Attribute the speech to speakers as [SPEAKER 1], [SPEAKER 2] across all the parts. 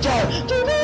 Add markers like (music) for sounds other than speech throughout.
[SPEAKER 1] cheia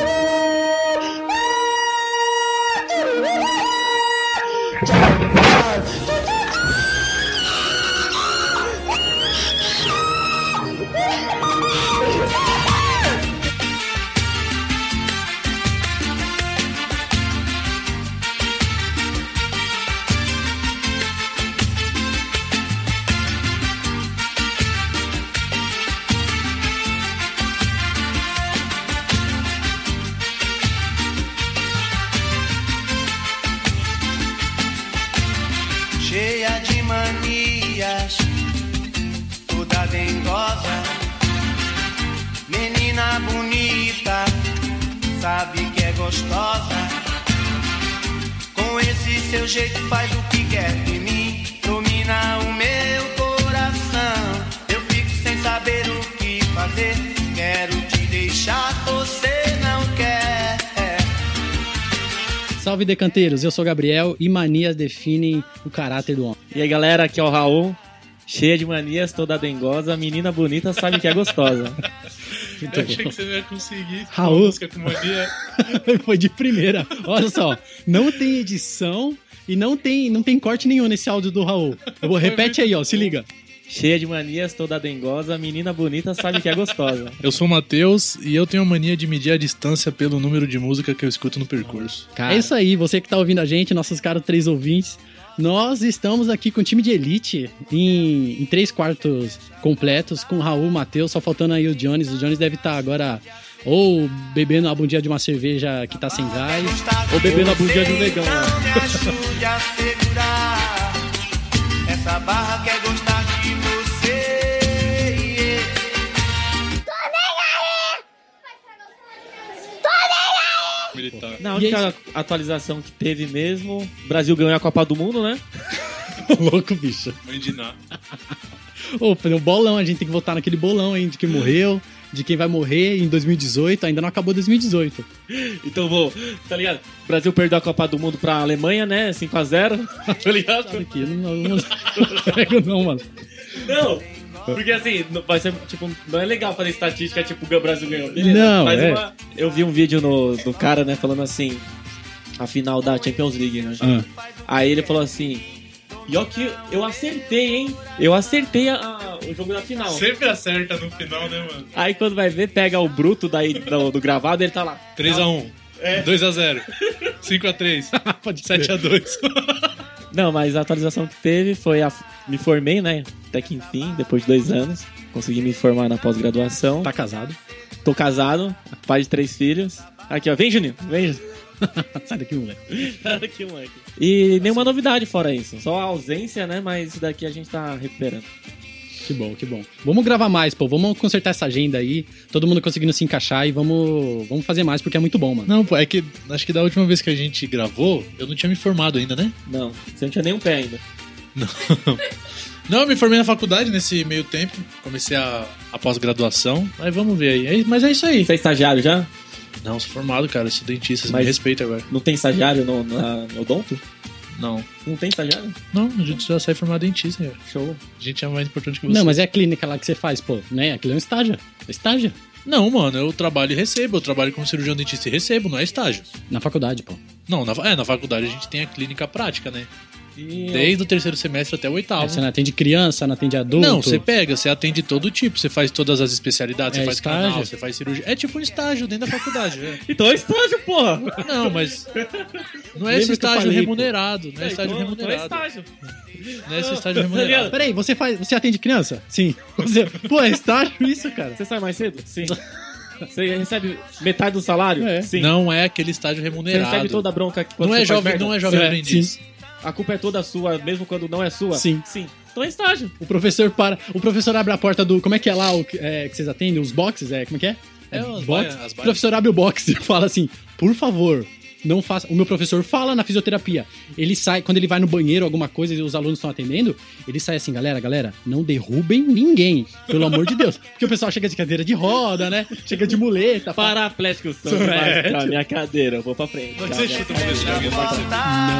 [SPEAKER 1] seu jeito faz o que quer de mim, domina o meu coração. Eu fico sem saber o que fazer, quero te deixar, você não quer.
[SPEAKER 2] Salve decanteiros, eu sou o Gabriel e manias definem o caráter do homem.
[SPEAKER 3] E aí galera, aqui é o Raul, cheia de manias, toda dengosa, menina bonita sabe que é gostosa. (laughs)
[SPEAKER 2] Muito
[SPEAKER 4] Eu achei
[SPEAKER 2] bom.
[SPEAKER 4] que você não ia conseguir
[SPEAKER 2] Raul.
[SPEAKER 4] música com mania. (laughs)
[SPEAKER 2] Foi de primeira. Olha só, não tem edição e não tem, não tem corte nenhum nesse áudio do Raul. Eu vou, repete aí, ó, se liga.
[SPEAKER 3] Cheia de manias, toda dengosa, menina bonita sabe que é gostosa.
[SPEAKER 4] Eu sou o Matheus e eu tenho a mania de medir a distância pelo número de música que eu escuto no percurso.
[SPEAKER 2] É isso aí, você que tá ouvindo a gente, nossos caros três ouvintes. Nós estamos aqui com o time de elite em, em três quartos completos, com o Raul, Matheus, só faltando aí o Jones. O Jones deve estar agora ou bebendo a bundinha de uma cerveja que tá sem gás, ou bebendo a bundinha de um vegão.
[SPEAKER 1] Não
[SPEAKER 4] Militar.
[SPEAKER 3] Na
[SPEAKER 2] E
[SPEAKER 3] única
[SPEAKER 2] aí,
[SPEAKER 3] atualização que teve mesmo, o Brasil ganhou a Copa do Mundo, né? (laughs)
[SPEAKER 2] Louco, bicho.
[SPEAKER 4] Mãe de Ná.
[SPEAKER 2] Ô, foi um bolão, a gente tem que votar naquele bolão, hein, de quem morreu, de quem vai morrer em 2018, ainda não acabou 2018.
[SPEAKER 3] Então vou, tá ligado? O Brasil perdeu a Copa do Mundo pra Alemanha, né? 5x0, (laughs) tá ligado?
[SPEAKER 2] Que não, não, não pego não, mano.
[SPEAKER 3] Não, porque assim, não- vai ser, tipo, não é legal fazer estatística, tipo, o Brasil ganhou. Beleza,
[SPEAKER 2] Não, é.
[SPEAKER 3] uma- Eu vi um vídeo no, do cara, né, falando assim, a final da Champions League, né?
[SPEAKER 2] Ah.
[SPEAKER 3] Aí ele falou assim, e ó que eu acertei, hein? Eu acertei a- a- o jogo da final.
[SPEAKER 4] Sempre acerta no final, né, mano?
[SPEAKER 3] Aí quando vai ver, pega o bruto daí do, do gravado, ele tá lá.
[SPEAKER 4] 3x1.
[SPEAKER 3] É.
[SPEAKER 4] 2x0. 5x3. (laughs) (laughs)
[SPEAKER 2] Pode ser.
[SPEAKER 4] 7x2.
[SPEAKER 3] Não, mas a atualização que teve foi a. Me formei, né? Até que enfim, depois de dois anos. Consegui me formar na pós-graduação.
[SPEAKER 2] Tá casado?
[SPEAKER 3] Tô casado, pai de três filhos. Aqui, ó. Vem, Juninho. Vem, Juninho. (laughs)
[SPEAKER 2] Sai daqui, moleque.
[SPEAKER 3] Aqui, moleque. E nenhuma novidade fora isso. Só a ausência, né? Mas isso daqui a gente tá recuperando.
[SPEAKER 2] Que bom, que bom. Vamos gravar mais, pô. Vamos consertar essa agenda aí. Todo mundo conseguindo se encaixar e vamos, vamos fazer mais porque é muito bom, mano.
[SPEAKER 4] Não, pô, é que acho que da última vez que a gente gravou, eu não tinha me formado ainda, né?
[SPEAKER 3] Não, você não tinha nenhum pé ainda. (laughs)
[SPEAKER 4] Não, eu me formei na faculdade nesse meio tempo. Comecei a, a pós-graduação. Mas vamos ver aí. É- Mas é isso aí.
[SPEAKER 3] Você é estagiário já?
[SPEAKER 4] Não, sou formado, cara. Sou dentista. Você
[SPEAKER 3] Mas-
[SPEAKER 4] me respeita agora.
[SPEAKER 3] Não tem estagiário no, na, no odonto?
[SPEAKER 4] Não.
[SPEAKER 3] Não tem estagiário?
[SPEAKER 4] Não, a gente já sai formado dentista, cara.
[SPEAKER 3] Show.
[SPEAKER 4] A gente é mais importante que você.
[SPEAKER 2] Não, mas é a clínica lá que você faz, pô. Né? Aquilo é um estágio. Estágio.
[SPEAKER 4] Não, mano, eu trabalho e recebo. Eu trabalho como cirurgião dentista e recebo, não é estágio.
[SPEAKER 2] Na faculdade, pô.
[SPEAKER 4] Não, na, é, na faculdade a gente tem a clínica prática, né?
[SPEAKER 3] E
[SPEAKER 4] Desde o terceiro semestre até o oitavo.
[SPEAKER 2] Você não atende criança, não atende adulto.
[SPEAKER 4] Não, você pega, você atende todo tipo, você faz todas as especialidades,
[SPEAKER 2] É
[SPEAKER 4] você faz
[SPEAKER 2] estágio?
[SPEAKER 4] canal, você faz cirurgia. É tipo um estágio dentro da faculdade, né? (laughs)
[SPEAKER 3] Então é estágio, porra!
[SPEAKER 4] Não, mas. Não é
[SPEAKER 2] Lembra
[SPEAKER 4] esse estágio
[SPEAKER 2] falei,
[SPEAKER 4] remunerado. Não é estágio
[SPEAKER 3] Então- então é
[SPEAKER 4] remunerado.
[SPEAKER 3] estágio.
[SPEAKER 4] Não é esse estágio
[SPEAKER 3] Tá
[SPEAKER 4] remunerado.
[SPEAKER 2] Peraí, você faz. Você atende criança? Sim. Você, pô, é estágio isso, cara.
[SPEAKER 3] Você sai mais cedo? Sim. Você recebe metade do salário?
[SPEAKER 2] É.
[SPEAKER 3] Sim.
[SPEAKER 4] Não é aquele estágio
[SPEAKER 3] Você
[SPEAKER 4] remunerado.
[SPEAKER 3] recebe toda a bronca que
[SPEAKER 4] Não
[SPEAKER 3] você
[SPEAKER 4] é jovem, não é jovem
[SPEAKER 2] É,
[SPEAKER 4] aprendiz.
[SPEAKER 3] A culpa é toda sua, mesmo quando não é sua?
[SPEAKER 2] Sim.
[SPEAKER 3] Sim. Então é estágio.
[SPEAKER 2] O professor para. O professor abre a porta do. Como é que é lá o que- é, que vocês atendem? Os boxes? É, como é que é?
[SPEAKER 4] É, as
[SPEAKER 2] box. o professor abre o box e (laughs) fala assim: por favor, não faça. O meu professor fala na fisioterapia. Ele sai, quando ele vai no banheiro, alguma coisa, e os alunos estão atendendo, ele sai assim, galera, galera, não derrubem ninguém, pelo amor de Deus. Porque o pessoal chega de cadeira de roda, né? Chega de muleta. fala,
[SPEAKER 3] Paraplégico são
[SPEAKER 2] É,
[SPEAKER 3] pra minha cadeira, eu vou pra frente. Tá,
[SPEAKER 4] chuta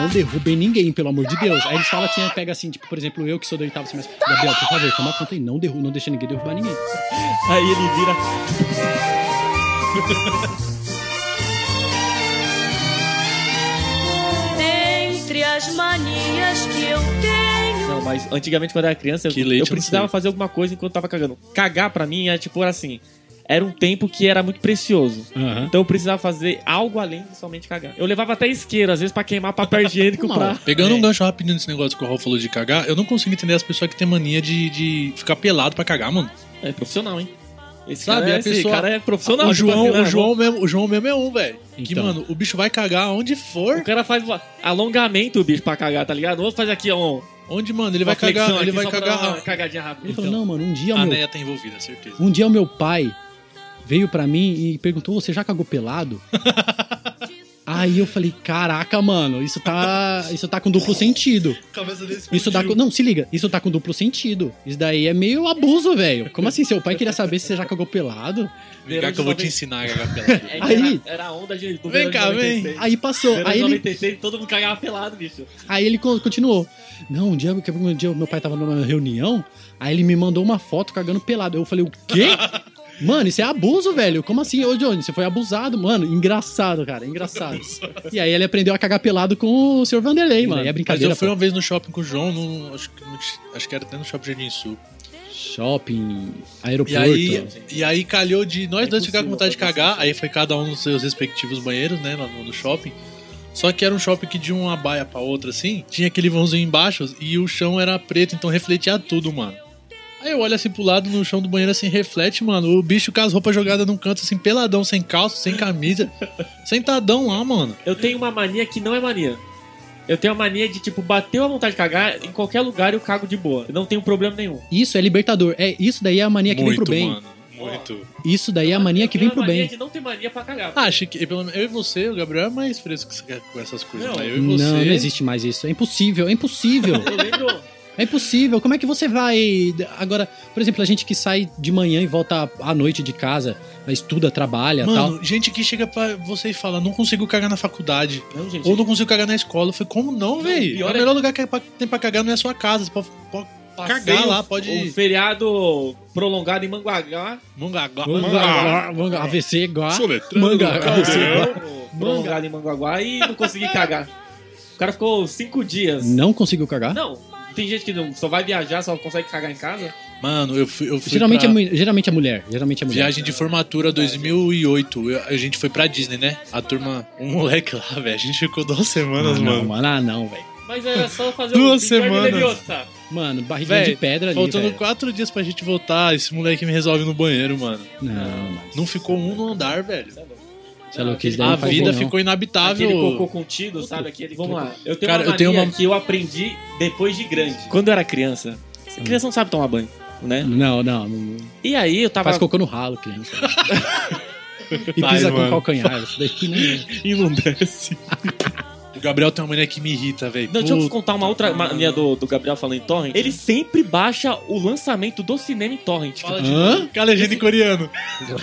[SPEAKER 2] Não derrubem ninguém, pelo amor de Deus. Aí eles falam assim, pega assim, tipo, por exemplo, eu que sou do oitavo semestre. Gabriel, por favor, toma conta aí, não, derru não deixa ninguém derrubar ninguém.
[SPEAKER 3] Aí ele vira.
[SPEAKER 5] Manias que eu tenho.
[SPEAKER 3] Não, mas antigamente quando eu era criança, eu,
[SPEAKER 4] leite,
[SPEAKER 3] eu precisava fazer alguma coisa enquanto tava cagando. Cagar pra mim é tipo assim. Era um tempo que era muito precioso. Então eu precisava fazer algo além de somente cagar. Eu levava até isqueiro, às vezes, pra queimar papel (laughs) higiênico pra.
[SPEAKER 4] Pegando
[SPEAKER 3] É.
[SPEAKER 4] um gancho rapidinho nesse negócio que o Raul falou de cagar, eu não consigo entender as pessoas que têm mania de, de ficar pelado pra cagar, mano.
[SPEAKER 3] É profissional, hein? Esse
[SPEAKER 4] Sabe,
[SPEAKER 3] cara, é,
[SPEAKER 4] a
[SPEAKER 3] esse
[SPEAKER 4] pessoa-
[SPEAKER 3] cara é profissional.
[SPEAKER 4] o,
[SPEAKER 3] tipo
[SPEAKER 4] João,
[SPEAKER 3] assim, né?
[SPEAKER 4] o, João mesmo, o João mesmo é um, velho. Que,
[SPEAKER 2] Então.
[SPEAKER 4] mano, o bicho vai cagar onde for.
[SPEAKER 3] O cara faz alongamento, bicho, pra cagar, tá ligado? Vou fazer aqui, ó.
[SPEAKER 4] Onde, mano, ele vai cagar, ele vai cagar.
[SPEAKER 3] uma cagadinha rápida.
[SPEAKER 2] Ele
[SPEAKER 3] Então,
[SPEAKER 2] falou, não, mano, um dia o
[SPEAKER 4] A
[SPEAKER 2] meu,
[SPEAKER 4] Neia tá envolvida, certeza.
[SPEAKER 2] um dia o meu pai veio pra mim e perguntou, você já cagou pelado? (laughs) Aí eu falei, caraca, mano, isso tá, isso tá com duplo sentido.
[SPEAKER 4] Cabeça desse
[SPEAKER 2] Isso tá com, não, se liga, isso tá com duplo sentido. Isso daí é meio abuso, velho. Como assim, seu pai queria saber se você já cagou pelado?
[SPEAKER 4] Vem cá que eu vou te ensinar a cagar pelado.
[SPEAKER 3] É
[SPEAKER 2] Aí-
[SPEAKER 3] era, era a onda de. do
[SPEAKER 4] Vem cá, vem.
[SPEAKER 3] 96.
[SPEAKER 2] Aí passou, aí ele,
[SPEAKER 3] 96, todo mundo cagava pelado, bicho.
[SPEAKER 2] aí ele con- continuou. Não, um dia, um dia meu pai tava numa reunião, aí ele me mandou uma foto cagando pelado. Eu falei, o quê? Mano, isso é abuso, velho. Como assim? Ô, Johnny, você foi abusado, mano. Engraçado, cara, engraçado. e aí ele aprendeu a cagar pelado com o Sr. Vanderlei, mano. É
[SPEAKER 4] Mas
[SPEAKER 2] brincadeira.
[SPEAKER 4] eu fui
[SPEAKER 2] pô.
[SPEAKER 4] uma vez no shopping com o João, no- acho, acho que era até no Shopping Jardim Sul.
[SPEAKER 2] Shopping,
[SPEAKER 4] E
[SPEAKER 2] aeroporto.
[SPEAKER 4] aí, e aí calhou de nós
[SPEAKER 3] É
[SPEAKER 4] dois ficar com vontade de
[SPEAKER 3] pode
[SPEAKER 4] cagar, aí foi cada um nos seus respectivos banheiros, né, lá no, no shopping. Só que era um shopping que de uma baia pra outra, assim, tinha aquele vãozinho embaixo e o chão era preto, então refletia tudo, mano. Aí eu olho assim pro lado no chão do banheiro, assim, reflete, mano. O bicho com as roupas jogadas num canto, assim, peladão, sem calça, sem camisa, (laughs) sentadão lá, mano.
[SPEAKER 3] Eu tenho uma mania que não é mania. Eu tenho a mania de, tipo, bateu a vontade de cagar, em qualquer lugar eu cago de boa. Eu não tenho problema nenhum.
[SPEAKER 2] Isso é libertador. É, isso daí é a mania que vem pro bem.
[SPEAKER 4] mano. Muito.
[SPEAKER 2] Isso daí é a mania que vem pro bem.
[SPEAKER 3] de não ter mania pra cagar.
[SPEAKER 4] Ah, acho que pelo menos eu e você, o Gabriel é mais fresco com essas coisas.
[SPEAKER 3] Não,
[SPEAKER 4] mas eu e você.
[SPEAKER 2] Não, não existe mais isso. É impossível, é impossível.
[SPEAKER 3] Eu lembro...
[SPEAKER 2] É impossível. Como é que você vai. Agora, por exemplo, a gente que sai de manhã e volta à noite de casa, estuda, trabalha e tal.
[SPEAKER 4] Mano, gente que chega pra você e fala, não consigo cagar na faculdade.
[SPEAKER 3] Não, gente.
[SPEAKER 4] Ou não consigo cagar na escola. Eu falei, como não, velho?
[SPEAKER 3] pior
[SPEAKER 4] O
[SPEAKER 3] é-
[SPEAKER 4] melhor lugar que é tem pra cagar não é a sua casa. Você pode, pode cagar lá, pode-
[SPEAKER 3] Um feriado prolongado em Manguagá.
[SPEAKER 4] Mangagá.
[SPEAKER 2] Manga, manga, AVC igual.
[SPEAKER 4] Soletrando,
[SPEAKER 2] Manga,
[SPEAKER 4] caldeirão.
[SPEAKER 2] AVC igual.
[SPEAKER 3] prolongado em Manguaguá e não consegui cagar. O cara ficou cinco dias.
[SPEAKER 2] Não conseguiu cagar?
[SPEAKER 3] Não, tem gente que não, só vai viajar, só consegue cagar em casa.
[SPEAKER 4] Mano, eu fui, eu fui
[SPEAKER 2] Geralmente,
[SPEAKER 4] pra
[SPEAKER 2] é, geralmente é mulher. Geralmente é mulher.
[SPEAKER 4] viagem de formatura 2008. Eu- a gente foi pra Disney, né? A turma, um moleque lá, velho. A gente ficou duas
[SPEAKER 2] Ah,
[SPEAKER 4] semanas,
[SPEAKER 2] não,
[SPEAKER 4] mano.
[SPEAKER 2] mano. Ah, não, velho.
[SPEAKER 3] Mas era só fazer
[SPEAKER 4] Duas
[SPEAKER 3] Inferno
[SPEAKER 4] semanas.
[SPEAKER 2] Mano, barriguinha
[SPEAKER 4] Véi,
[SPEAKER 2] de pedra ali,
[SPEAKER 4] Faltando
[SPEAKER 2] velho.
[SPEAKER 4] quatro dias pra gente voltar, esse moleque me resolve no banheiro, mano.
[SPEAKER 2] Não, mano.
[SPEAKER 4] Não ficou um no andar, velho.
[SPEAKER 2] Louco,
[SPEAKER 3] aquele-
[SPEAKER 2] isso daí
[SPEAKER 4] A vida
[SPEAKER 2] não.
[SPEAKER 4] ficou inabitável.
[SPEAKER 3] Aquele cocô contido, sabe? Aquele Vamos lá. Eu tenho
[SPEAKER 4] Cara,
[SPEAKER 3] uma
[SPEAKER 4] eu tenho uma-
[SPEAKER 3] que eu aprendi depois de grande. Quando eu era criança, criança não sabe tomar banho, né?
[SPEAKER 2] Não, não. não.
[SPEAKER 3] E aí eu tava
[SPEAKER 2] Faz cocô no ralo, criança. (laughs) e
[SPEAKER 4] Faz,
[SPEAKER 2] pisa com
[SPEAKER 4] mano.
[SPEAKER 2] calcanhar. Isso daqui (laughs) não é. (laughs)
[SPEAKER 3] e.
[SPEAKER 4] O Gabriel tem uma mania que me irrita, velho.
[SPEAKER 3] Não, deixa eu contar uma outra mania do, do Gabriel falando em torrent. Ele sempre baixa o lançamento do cinema em torrent.
[SPEAKER 4] Fala de
[SPEAKER 2] Hã?
[SPEAKER 4] Com a legenda em coreano.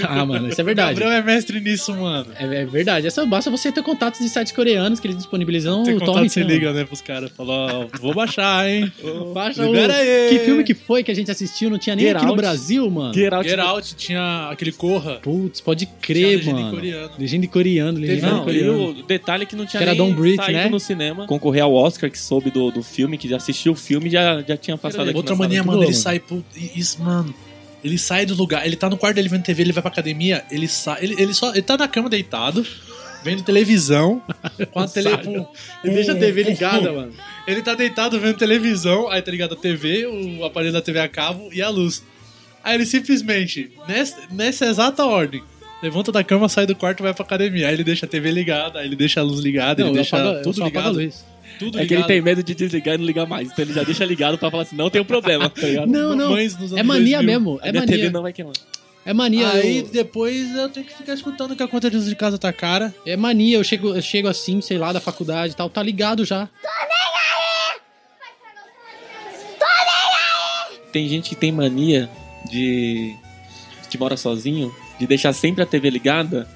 [SPEAKER 2] Ah, mano, isso é
[SPEAKER 4] O
[SPEAKER 2] verdade.
[SPEAKER 4] Gabriel é mestre nisso, mano.
[SPEAKER 2] É, é verdade. Essa basta você ter contatos de sites coreanos que eles disponibilizam
[SPEAKER 4] Tem
[SPEAKER 2] o
[SPEAKER 4] contato,
[SPEAKER 2] torrent.
[SPEAKER 4] você
[SPEAKER 2] né,
[SPEAKER 4] liga, né, pros caras. Fala, ó, vou baixar, hein.
[SPEAKER 2] mano? (laughs) Baixa o...
[SPEAKER 4] Aí.
[SPEAKER 2] Que filme que foi que a gente assistiu? Não tinha nem
[SPEAKER 3] Get
[SPEAKER 2] aqui no
[SPEAKER 3] Out.
[SPEAKER 2] Brasil, mano.
[SPEAKER 3] Get Out.
[SPEAKER 4] Get Out tinha aquele Corra.
[SPEAKER 2] Putz, pode
[SPEAKER 4] Tinha
[SPEAKER 2] crer,
[SPEAKER 4] legenda em
[SPEAKER 2] mano.
[SPEAKER 4] coreano.
[SPEAKER 2] Legenda em coreano, legenda em
[SPEAKER 3] Não, e
[SPEAKER 2] coreano.
[SPEAKER 3] o detalhe é que não tinha
[SPEAKER 2] Que era
[SPEAKER 3] nem
[SPEAKER 2] Don't Breathe,
[SPEAKER 3] saído
[SPEAKER 2] né?
[SPEAKER 3] no cinema. Concorrer ao Oscar, que soube do, do filme, que já assistiu o filme já, já tinha passado aqui
[SPEAKER 4] Outra mania, mano, ele sai pro. Isso, mano. Ele sai do lugar, ele tá no quarto dele vendo TV, ele vai pra academia, ele sai. Ele, ele só. Ele tá na cama deitado, vendo televisão. Com a (laughs) tele. com-
[SPEAKER 2] Ele deixa a TV ligada, mano.
[SPEAKER 4] Ele tá deitado vendo televisão, aí tá ligado a TV, o aparelho da TV a cabo e a luz. Aí ele simplesmente, nessa, nessa exata ordem, levanta da cama, sai do quarto e vai pra academia. Aí ele deixa a TV ligada, aí ele deixa a luz ligada,
[SPEAKER 2] Não,
[SPEAKER 4] ele deixa
[SPEAKER 2] apago-
[SPEAKER 4] tudo ligado. Tudo
[SPEAKER 3] É que ele
[SPEAKER 4] ligado.
[SPEAKER 3] tem medo de desligar e não ligar mais. Então ele já deixa ligado pra falar assim, não tem um problema, tá ligado?
[SPEAKER 2] Não, não. É mania
[SPEAKER 4] 2000.
[SPEAKER 2] mesmo.
[SPEAKER 3] A
[SPEAKER 2] É
[SPEAKER 3] minha TV
[SPEAKER 2] mania.
[SPEAKER 3] não vai queimar.
[SPEAKER 2] É mania.
[SPEAKER 4] Aí
[SPEAKER 2] eu-
[SPEAKER 4] depois eu tenho que ficar escutando que a conta de casa tá cara.
[SPEAKER 2] É mania, eu chego, eu chego assim, sei lá, da faculdade e tal, tá ligado já.
[SPEAKER 3] Tem gente que tem mania de. que mora sozinho, de deixar sempre a TV ligada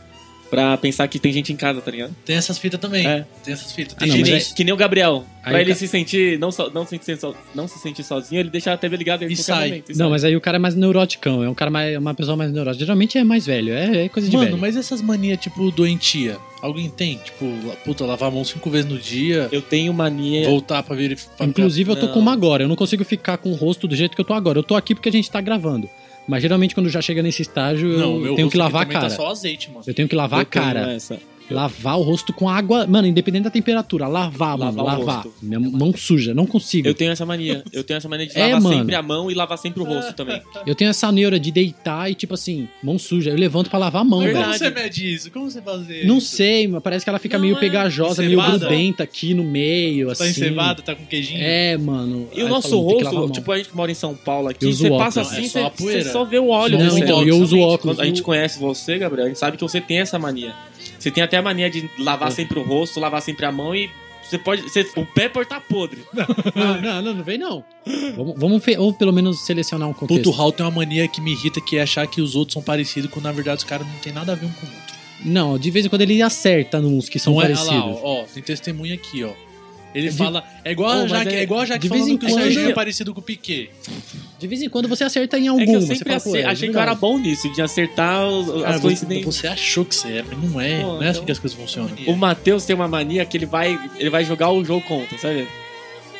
[SPEAKER 3] pra pensar que tem gente em casa, tá ligado?
[SPEAKER 4] Tem essas fitas também.
[SPEAKER 3] É.
[SPEAKER 4] Tem essas fitas.
[SPEAKER 2] Ah,
[SPEAKER 4] Tem
[SPEAKER 2] não,
[SPEAKER 3] que,
[SPEAKER 2] mas
[SPEAKER 3] nem,
[SPEAKER 2] aí-
[SPEAKER 3] que nem o Gabriel.
[SPEAKER 2] Aí
[SPEAKER 3] pra ele
[SPEAKER 2] ca-
[SPEAKER 3] se sentir. Não, so- não, se sentir so- não se sentir sozinho, ele deixa a TV ligada em
[SPEAKER 4] E
[SPEAKER 3] qualquer
[SPEAKER 4] sai.
[SPEAKER 3] momento. e
[SPEAKER 2] Não,
[SPEAKER 3] sai.
[SPEAKER 2] mas aí o cara é mais neuroticão, é um cara mais, uma pessoa mais neurótica. Geralmente é mais velho, é, é coisa de
[SPEAKER 4] Mano,
[SPEAKER 2] velho.
[SPEAKER 4] mas essas manias, tipo, doentia, alguém tem? Tipo, puta, lavar a mão cinco vezes no dia,
[SPEAKER 3] Eu tenho mania.
[SPEAKER 4] voltar pra verificar.
[SPEAKER 2] Inclusive, eu tô
[SPEAKER 3] Não.
[SPEAKER 2] com uma agora. Eu não consigo ficar com o rosto do jeito que eu tô agora. Eu tô aqui porque a gente tá gravando. Mas geralmente, quando já chega nesse estágio, eu
[SPEAKER 4] Não, meu
[SPEAKER 2] tenho que lavar a
[SPEAKER 4] também
[SPEAKER 2] cara.
[SPEAKER 4] Tá só azeite, mano.
[SPEAKER 2] Eu tenho que lavar
[SPEAKER 3] eu
[SPEAKER 2] a cara.
[SPEAKER 3] essa.
[SPEAKER 2] Lavar o rosto com água. Mano, independente da temperatura, lavar, mano.
[SPEAKER 3] Lavar o
[SPEAKER 2] Lavar.
[SPEAKER 3] rosto.
[SPEAKER 2] Minha mão suja, não consigo.
[SPEAKER 3] Eu tenho essa mania. Eu tenho essa mania de
[SPEAKER 2] É,
[SPEAKER 3] lavar
[SPEAKER 2] mano.
[SPEAKER 3] sempre a mão e lavar sempre o rosto também.
[SPEAKER 2] Eu tenho essa neura de deitar e, tipo assim, mão suja. Eu levanto pra lavar a mão,
[SPEAKER 3] Verdade.
[SPEAKER 4] Como
[SPEAKER 2] velho.
[SPEAKER 4] você mede isso? Como você faz isso?
[SPEAKER 2] Não sei, mas parece que ela fica
[SPEAKER 3] Não,
[SPEAKER 2] meio
[SPEAKER 3] é
[SPEAKER 2] pegajosa, meio grudenta aqui no meio,
[SPEAKER 4] Tá
[SPEAKER 2] assim.
[SPEAKER 4] encebado, tá com queijinho?
[SPEAKER 2] É, mano.
[SPEAKER 3] E o nosso
[SPEAKER 2] a
[SPEAKER 3] rosto, tipo, a gente que mora em São Paulo aqui, você
[SPEAKER 2] óculos.
[SPEAKER 3] passa
[SPEAKER 4] É
[SPEAKER 3] assim,
[SPEAKER 4] só a
[SPEAKER 3] você,
[SPEAKER 4] poeira.
[SPEAKER 3] você só vê o óleo.
[SPEAKER 2] Não, então, eu uso óculos.
[SPEAKER 3] A gente conhece você, Gabriel, a gente sabe que você tem essa mania. Você tem até a mania de lavar sempre o rosto, lavar sempre a mão e você pode. Você, o pé pode estar podre.
[SPEAKER 2] Não, não, não, não vem não. Vamos, vamos fe- ou pelo menos selecionar um contexto.
[SPEAKER 4] Puto, o Raul tem uma mania que me irrita, que é achar que os outros são parecidos, quando na verdade os caras não tem nada a ver um com o outro.
[SPEAKER 2] Não, de vez em quando ele acerta nos que são
[SPEAKER 4] não é,
[SPEAKER 2] parecidos.
[SPEAKER 4] olha lá, ó, ó, tem testemunha aqui, ó. Ele
[SPEAKER 2] De-
[SPEAKER 4] fala. É igual,
[SPEAKER 3] Oh,
[SPEAKER 4] a
[SPEAKER 3] mas
[SPEAKER 4] Jaque,
[SPEAKER 3] é-
[SPEAKER 4] é igual a Jaque
[SPEAKER 2] de vez em
[SPEAKER 4] que o Serginho
[SPEAKER 2] quando-
[SPEAKER 4] é parecido com o Piquet.
[SPEAKER 2] De vez em quando você acerta em
[SPEAKER 3] É
[SPEAKER 2] algum.
[SPEAKER 3] que eu
[SPEAKER 2] você
[SPEAKER 3] sempre
[SPEAKER 2] é
[SPEAKER 3] achei que eu era bom nisso, de acertar os-
[SPEAKER 4] Cara,
[SPEAKER 3] as
[SPEAKER 4] você,
[SPEAKER 3] coincidências.
[SPEAKER 4] você achou que você é, mas não é.
[SPEAKER 3] Pô,
[SPEAKER 4] não é assim
[SPEAKER 3] então-
[SPEAKER 4] que as coisas funcionam.
[SPEAKER 3] O Matheus tem uma mania que ele vai, ele vai jogar o jogo contra, sabe?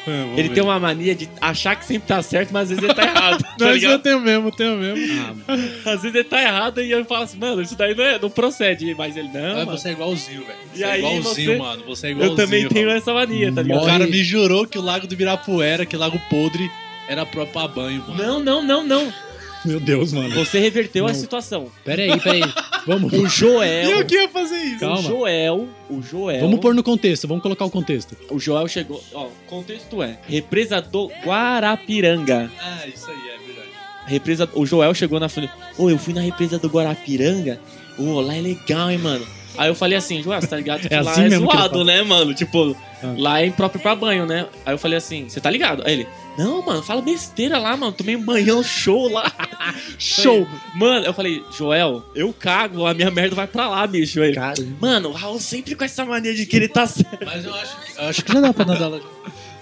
[SPEAKER 3] (laughs) Ele tem uma mania de achar que sempre tá certo, mas às vezes ele tá errado. tá (laughs)
[SPEAKER 4] Não, eu tenho mesmo, eu tenho mesmo.
[SPEAKER 2] Ah, mano.
[SPEAKER 3] Às vezes ele tá errado e eu falo assim, mano, isso daí não, é, não procede. Mas ele, não,
[SPEAKER 4] Mas
[SPEAKER 3] mano.
[SPEAKER 4] você é igualzinho, velho.
[SPEAKER 3] E
[SPEAKER 4] Você é igualzinho,
[SPEAKER 3] você-
[SPEAKER 4] mano. Você é igualzinho.
[SPEAKER 3] Eu também tenho
[SPEAKER 4] Raul.
[SPEAKER 3] essa mania, tá ligado?
[SPEAKER 4] O cara me jurou que o lago do Ibirapuera, que lago podre, era próprio pra banho, mano.
[SPEAKER 3] Não, não, não, não.
[SPEAKER 2] Meu Deus, mano.
[SPEAKER 3] Você reverteu a
[SPEAKER 2] Não.
[SPEAKER 3] situação.
[SPEAKER 2] Pera aí, pera aí. Vamos,
[SPEAKER 3] O Joel.
[SPEAKER 4] Eu que ia fazer isso?
[SPEAKER 2] Calma.
[SPEAKER 3] O Joel. O Joel.
[SPEAKER 2] vamos pôr no contexto, vamos colocar o contexto.
[SPEAKER 3] O Joel chegou. Ó, o contexto é: represa do Guarapiranga.
[SPEAKER 4] Ah, isso aí, é verdade.
[SPEAKER 3] Represa, o Joel chegou na frente. Ô, eu fui na represa do Guarapiranga. Ô, lá é legal, hein, mano. Aí eu falei assim, Joel, você tá ligado (laughs) que
[SPEAKER 2] É
[SPEAKER 3] lá
[SPEAKER 2] assim
[SPEAKER 3] é zoado, né, mano? Tipo,
[SPEAKER 2] Ah.
[SPEAKER 3] lá é impróprio pra banho, né? Aí eu falei assim, você tá ligado? Aí ele, não, mano, fala besteira lá, mano. Tomei um banhão show lá. (laughs) show! Mano, eu falei, Joel, eu cago, a minha merda vai pra lá, bicho. Aí, ele,
[SPEAKER 2] Cara,
[SPEAKER 3] Mano, o Raul sempre com essa mania de que ele tá certo.
[SPEAKER 4] Mas eu acho, que- eu acho que já dá pra nadar lá.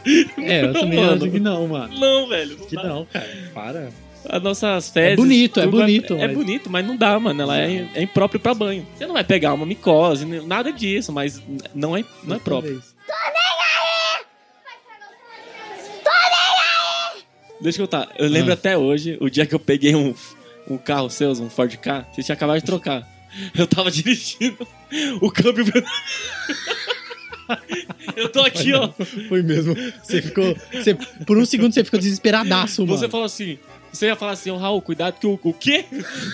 [SPEAKER 4] (laughs)
[SPEAKER 2] é, eu também
[SPEAKER 3] Mano.
[SPEAKER 2] acho que não, mano.
[SPEAKER 3] Não, velho.
[SPEAKER 2] Que
[SPEAKER 3] não dá.
[SPEAKER 2] não, cara. Para.
[SPEAKER 3] As nossas fezes.
[SPEAKER 2] É bonito, é bonito,
[SPEAKER 3] É,
[SPEAKER 2] mas-
[SPEAKER 3] bonito, mas não dá, mano. Ela é, é impróprio pra banho. Você não vai pegar uma micose, nada disso, mas não é, não é próprio. Deixa eu contar. Eu lembro
[SPEAKER 2] Ah.
[SPEAKER 3] até hoje, o dia que eu peguei um, um carro seu, um Ford K, você tinha acabado de trocar. Eu tava dirigindo, o câmbio. (laughs) eu tô aqui, ó.
[SPEAKER 2] Foi mesmo. Você ficou. Você, por um segundo você ficou desesperadaço, mano.
[SPEAKER 3] Você falou assim. Você ia falar assim, ô Raul, cuidado que o, o quê?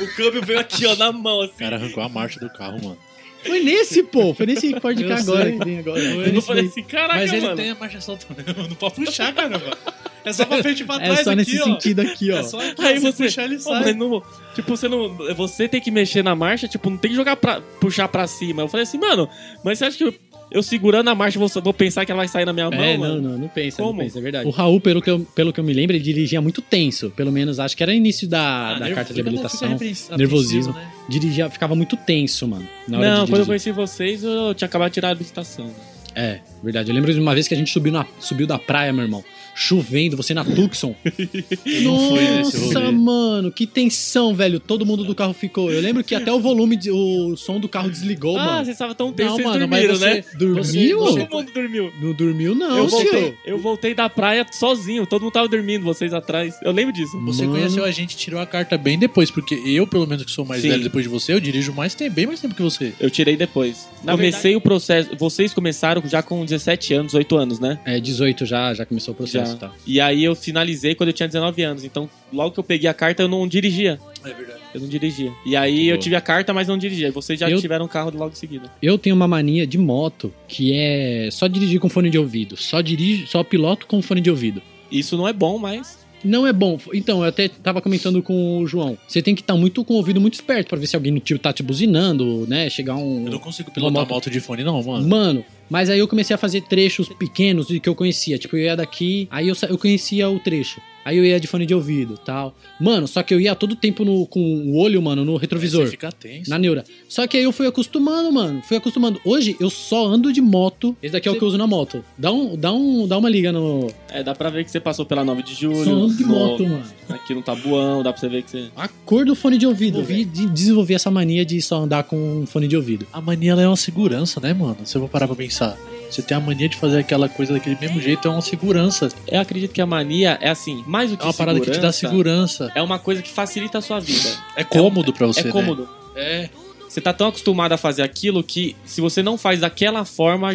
[SPEAKER 3] O câmbio veio aqui, ó, na mão, assim.
[SPEAKER 4] O cara arrancou a marcha do carro, mano.
[SPEAKER 2] Foi nesse, pô. Foi nesse Ford K agora
[SPEAKER 4] sei.
[SPEAKER 2] que tem agora.
[SPEAKER 3] Eu
[SPEAKER 2] Foi
[SPEAKER 3] não falei assim, caraca,
[SPEAKER 4] Mas ele
[SPEAKER 3] mano.
[SPEAKER 4] tem a marcha solta mesmo. Não pode puxar, caramba. É só pra frente e pra
[SPEAKER 2] É
[SPEAKER 4] trás
[SPEAKER 2] só nesse
[SPEAKER 4] aqui, ó.
[SPEAKER 2] sentido aqui, ó.
[SPEAKER 4] É só aqui,
[SPEAKER 3] Aí
[SPEAKER 4] ó,
[SPEAKER 3] você,
[SPEAKER 4] puxar ele sai.
[SPEAKER 3] mas não, tipo, você não, você tem que mexer na marcha, tipo, não tem que jogar pra, puxar pra cima. Eu falei assim, mano, mas você acha que eu, eu segurando a marcha vou, vou pensar que ela vai sair na minha mão,
[SPEAKER 2] É, não,
[SPEAKER 3] mano?
[SPEAKER 2] não, não pensa,
[SPEAKER 3] Como?
[SPEAKER 2] não pensa, é verdade. O Raul, pelo que, eu, pelo que eu me lembro, ele dirigia muito tenso. Pelo menos, acho que era início da,
[SPEAKER 4] Ah,
[SPEAKER 2] da
[SPEAKER 4] nervo-
[SPEAKER 2] carta de habilitação. nervosismo.
[SPEAKER 4] né?
[SPEAKER 2] Dirigia, ficava muito tenso, mano. Na hora
[SPEAKER 3] Não,
[SPEAKER 2] de
[SPEAKER 3] quando eu conheci vocês, eu tinha acabado de tirar a habilitação.
[SPEAKER 2] É, verdade. Eu lembro de uma vez que a gente subiu, na, subiu da praia, meu irmão. Chovendo, você na Tucson. (laughs) Nossa, mano, que tensão, velho. Todo mundo do carro ficou. Eu lembro que até o volume, de- o som do carro desligou,
[SPEAKER 3] ah,
[SPEAKER 2] mano.
[SPEAKER 3] vocês estavam tão tensos,
[SPEAKER 2] Não, mano, mas
[SPEAKER 3] dormiram,
[SPEAKER 2] você
[SPEAKER 3] né?
[SPEAKER 2] dormiu?
[SPEAKER 3] Todo mundo dormiu.
[SPEAKER 2] Não dormiu, não,
[SPEAKER 3] eu, voltei,
[SPEAKER 2] tio.
[SPEAKER 3] eu voltei da praia sozinho, todo mundo tava dormindo, vocês atrás. Eu lembro disso.
[SPEAKER 4] Você
[SPEAKER 2] Mano.
[SPEAKER 4] conheceu a gente e tirou a carta bem depois, porque eu, pelo menos que sou mais
[SPEAKER 3] Sim.
[SPEAKER 4] velho depois de você, eu dirijo mais tempo, bem mais tempo que você.
[SPEAKER 3] Eu tirei depois.
[SPEAKER 4] Na
[SPEAKER 3] Comecei o processo. Vocês começaram já com 17 anos, 8 anos, né?
[SPEAKER 2] É, 18 já, já começou o processo
[SPEAKER 3] Já.
[SPEAKER 2] e tal.
[SPEAKER 3] E aí eu finalizei quando eu tinha 19 anos. Então, logo que eu peguei a carta, eu não dirigia.
[SPEAKER 4] É verdade.
[SPEAKER 3] Eu não dirigia. E aí eu
[SPEAKER 2] Boa.
[SPEAKER 3] tive a carta, mas não dirigia. E vocês já
[SPEAKER 2] Eu-
[SPEAKER 3] tiveram um carro logo em seguida.
[SPEAKER 2] Eu tenho uma mania de moto que é só dirigir com fone de ouvido. Só dirijo, só piloto com fone de ouvido.
[SPEAKER 3] Isso não é bom, mas.
[SPEAKER 2] Não é bom. Então, eu até tava comentando com o João. Você tem que estar muito com o ouvido muito esperto pra ver se alguém tipo, tá te buzinando, né? Chegar um.
[SPEAKER 4] Eu não consigo pilotar
[SPEAKER 2] moto.
[SPEAKER 4] moto de fone, não, mano.
[SPEAKER 2] Mano, mas aí eu comecei a fazer trechos pequenos que eu conhecia. Tipo, eu ia daqui, aí eu, eu conhecia o trecho. Aí eu ia de fone de ouvido tal. Mano, só que eu ia todo tempo no, com o olho, mano, no retrovisor.
[SPEAKER 4] Você fica tenso.
[SPEAKER 2] Na neura. Só que aí eu fui acostumando, mano. Fui acostumando. Hoje eu só ando de moto. Esse daqui é o que eu uso na moto. Dá, um, dá, um, dá uma liga no.
[SPEAKER 3] É, dá pra ver que você passou pela 9 de julho.
[SPEAKER 2] Só ando de
[SPEAKER 3] no-
[SPEAKER 2] moto, mano.
[SPEAKER 3] Aqui no Tabuão, dá pra você ver que você.
[SPEAKER 2] A cor do fone de ouvido. Eu vi de desenvolver essa mania de só andar com um fone de ouvido.
[SPEAKER 4] A mania ela é uma segurança, né, mano? Se eu vou parar pra pensar. Você tem a mania de fazer aquela coisa daquele mesmo jeito, é uma segurança.
[SPEAKER 3] Eu acredito que a mania é assim, mais do que
[SPEAKER 4] É uma parada que te dá segurança.
[SPEAKER 3] É uma coisa que facilita a sua vida.
[SPEAKER 4] É cômodo pra você,
[SPEAKER 3] é
[SPEAKER 4] né?
[SPEAKER 3] cômodo.
[SPEAKER 4] É.
[SPEAKER 3] Você tá tão acostumado a fazer aquilo que se você não faz daquela forma,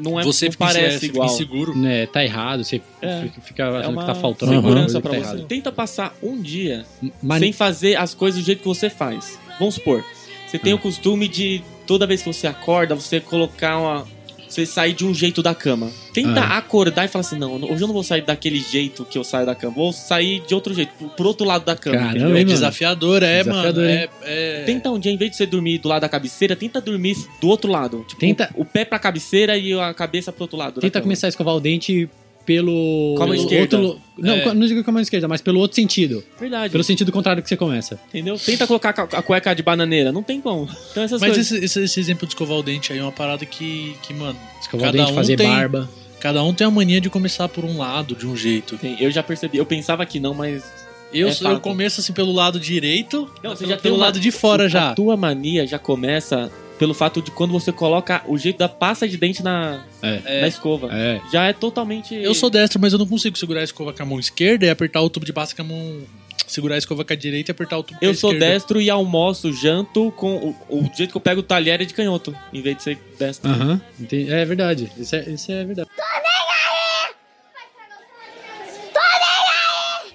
[SPEAKER 3] não é
[SPEAKER 4] Você
[SPEAKER 3] não
[SPEAKER 4] fica,
[SPEAKER 3] parece
[SPEAKER 4] é, você fica
[SPEAKER 3] igual.
[SPEAKER 4] inseguro.
[SPEAKER 2] Né, tá errado. Você
[SPEAKER 3] É.
[SPEAKER 2] fica,
[SPEAKER 3] É
[SPEAKER 2] achando
[SPEAKER 3] uma
[SPEAKER 2] que tá faltando
[SPEAKER 3] segurança
[SPEAKER 2] alguma
[SPEAKER 3] pra
[SPEAKER 2] coisa,
[SPEAKER 3] você.
[SPEAKER 2] tá errado.
[SPEAKER 3] Tenta passar um dia
[SPEAKER 2] Mas
[SPEAKER 3] sem fazer as coisas do jeito que você faz. Vamos supor, você tem
[SPEAKER 2] Ah.
[SPEAKER 3] o costume de toda vez que você acorda, você colocar uma. Você sair de um jeito da cama. Tenta
[SPEAKER 2] Ah.
[SPEAKER 3] acordar e falar assim: não, hoje eu não vou sair daquele jeito que eu saio da cama. Vou sair de outro jeito, pro outro lado da cama.
[SPEAKER 2] Caramba?
[SPEAKER 4] É desafiador, é,
[SPEAKER 2] Desafiador,
[SPEAKER 4] mano. É, é...
[SPEAKER 3] Tenta um dia, em vez de você dormir do lado da cabeceira, tenta dormir do outro lado. Tipo,
[SPEAKER 2] Tenta-
[SPEAKER 3] o pé pra cabeceira e a cabeça pro outro lado. da
[SPEAKER 2] tenta
[SPEAKER 3] cama.
[SPEAKER 2] começar a escovar o dente pelo.
[SPEAKER 3] Com a mão
[SPEAKER 2] pelo
[SPEAKER 3] esquerda.
[SPEAKER 2] Outro... Não,
[SPEAKER 4] É.
[SPEAKER 2] não digo com a mão esquerda, mas pelo outro sentido.
[SPEAKER 3] Verdade.
[SPEAKER 2] Pelo sentido contrário que você começa.
[SPEAKER 3] Entendeu? Tenta colocar a a cueca de bananeira. Não tem como. Então essas
[SPEAKER 4] Mas
[SPEAKER 3] coisas.
[SPEAKER 4] esse, esse, esse exemplo de escovar o dente aí é uma parada que, que mano,
[SPEAKER 2] Escovar o dente,
[SPEAKER 4] um
[SPEAKER 2] fazer
[SPEAKER 4] tem-
[SPEAKER 2] barba.
[SPEAKER 4] cada um tem a mania de começar por um lado, de um jeito.
[SPEAKER 3] Tem, eu já percebi. Eu pensava que não, mas.
[SPEAKER 4] Eu,
[SPEAKER 3] É
[SPEAKER 4] eu começo assim pelo lado direito,
[SPEAKER 3] Não, você
[SPEAKER 4] pelo,
[SPEAKER 3] já tem
[SPEAKER 4] pelo
[SPEAKER 3] uma-
[SPEAKER 4] lado de fora
[SPEAKER 3] A
[SPEAKER 4] já.
[SPEAKER 3] tua mania já começa pelo fato de quando você coloca o jeito da pasta de dente na,
[SPEAKER 2] É.
[SPEAKER 3] na escova.
[SPEAKER 2] É.
[SPEAKER 3] Já é totalmente.
[SPEAKER 4] Eu sou destro, mas eu não consigo segurar a escova com a mão esquerda e apertar o tubo de pasta com a mão. Segurar a escova com a direita e apertar o tubo com a
[SPEAKER 3] Eu sou
[SPEAKER 4] esquerda.
[SPEAKER 3] destro e almoço, janto com. O, o jeito que eu pego o talher é de canhoto, em vez de ser destro.
[SPEAKER 2] Aham. Entendi. É verdade. Isso é, isso é verdade.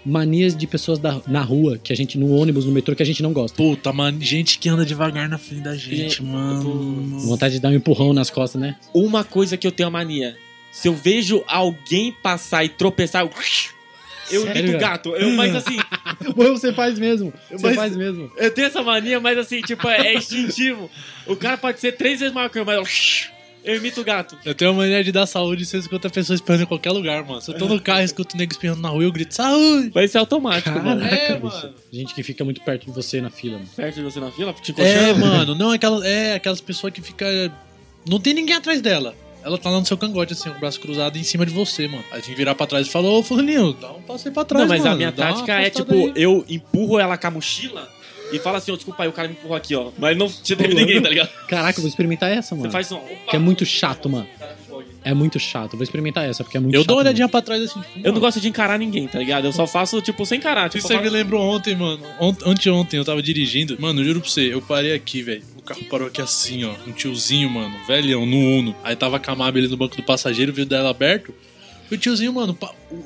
[SPEAKER 2] Manias de pessoas da- na rua, que a gente, no ônibus, no metrô, que a gente não gosta.
[SPEAKER 4] Puta, mano, gente que anda devagar na frente da gente,
[SPEAKER 3] Gente,
[SPEAKER 4] mano.
[SPEAKER 2] Vontade de dar um empurrão nas costas, né?
[SPEAKER 3] Uma coisa que eu tenho a mania. Se eu vejo alguém passar e tropeçar, eu. Eu
[SPEAKER 2] Sério, velho?
[SPEAKER 3] gato. Eu, mas assim, (laughs)
[SPEAKER 2] Você faz mesmo. Você
[SPEAKER 3] Mas-
[SPEAKER 2] faz mesmo.
[SPEAKER 3] eu tenho essa mania, mas assim, tipo, é instintivo. O cara pode ser três vezes maior que eu, mas eu. Eu imito gato.
[SPEAKER 4] Eu tenho uma mania de dar saúde e você escuta a pessoa espirrando em qualquer lugar, mano. Se eu tô no carro e escuto o nego espirrando na rua, eu grito, saúde!
[SPEAKER 3] Vai ser automático, mano.
[SPEAKER 2] Caraca,
[SPEAKER 4] É,
[SPEAKER 2] bicho.
[SPEAKER 4] mano.
[SPEAKER 2] Gente que fica muito perto de você na fila, mano.
[SPEAKER 3] Perto de você na fila, te
[SPEAKER 4] É, mano, não aquela, é aquelas pessoas que fica Não tem ninguém atrás dela. Ela tá lá no seu cangote, assim, com o braço cruzado em cima de você, mano. Aí tem que virar pra trás e falar, ô Fulaninho, dá um passo aí pra trás,
[SPEAKER 3] Não, mas
[SPEAKER 4] mano.
[SPEAKER 3] a minha
[SPEAKER 4] Dá uma
[SPEAKER 3] tática é
[SPEAKER 4] afastada
[SPEAKER 3] tipo,
[SPEAKER 4] aí."
[SPEAKER 3] eu empurro ela com a mochila e falo assim, ó, desculpa aí, o cara me empurrou aqui, ó. Mas não te teve ninguém, tá ligado?
[SPEAKER 2] Caraca, eu vou experimentar essa, mano.
[SPEAKER 3] Você faz um.
[SPEAKER 2] Que é muito chato, mano. É muito chato. Eu vou experimentar essa, porque é muito
[SPEAKER 4] Eu
[SPEAKER 2] chato.
[SPEAKER 4] dou uma
[SPEAKER 2] mano.
[SPEAKER 4] olhadinha pra trás assim, tipo,
[SPEAKER 3] Eu não
[SPEAKER 4] mano,
[SPEAKER 3] gosto de encarar ninguém, tá ligado? Eu só faço, tipo, sem encarar. Tipo,
[SPEAKER 4] Isso
[SPEAKER 3] eu
[SPEAKER 4] aí me lembrou ontem, mano. Ont anteontem eu tava dirigindo. Mano, juro pra você, eu parei aqui, velho. O carro parou aqui assim, ó. Um tiozinho, mano, velhão, no Uno. Aí tava com a Mab ali no banco do passageiro, vidro dela aberto. E o tiozinho, mano,